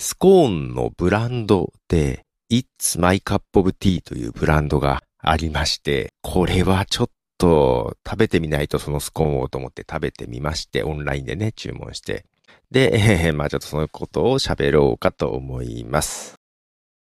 スコーンのブランドで、It's My Cup of Tea というブランドがありまして、これはちょっと食べてみないとそのスコーンをと思って食べてみまして、オンラインでね、注文して。で、えー、まあちょっとそのことを喋ろうかと思います。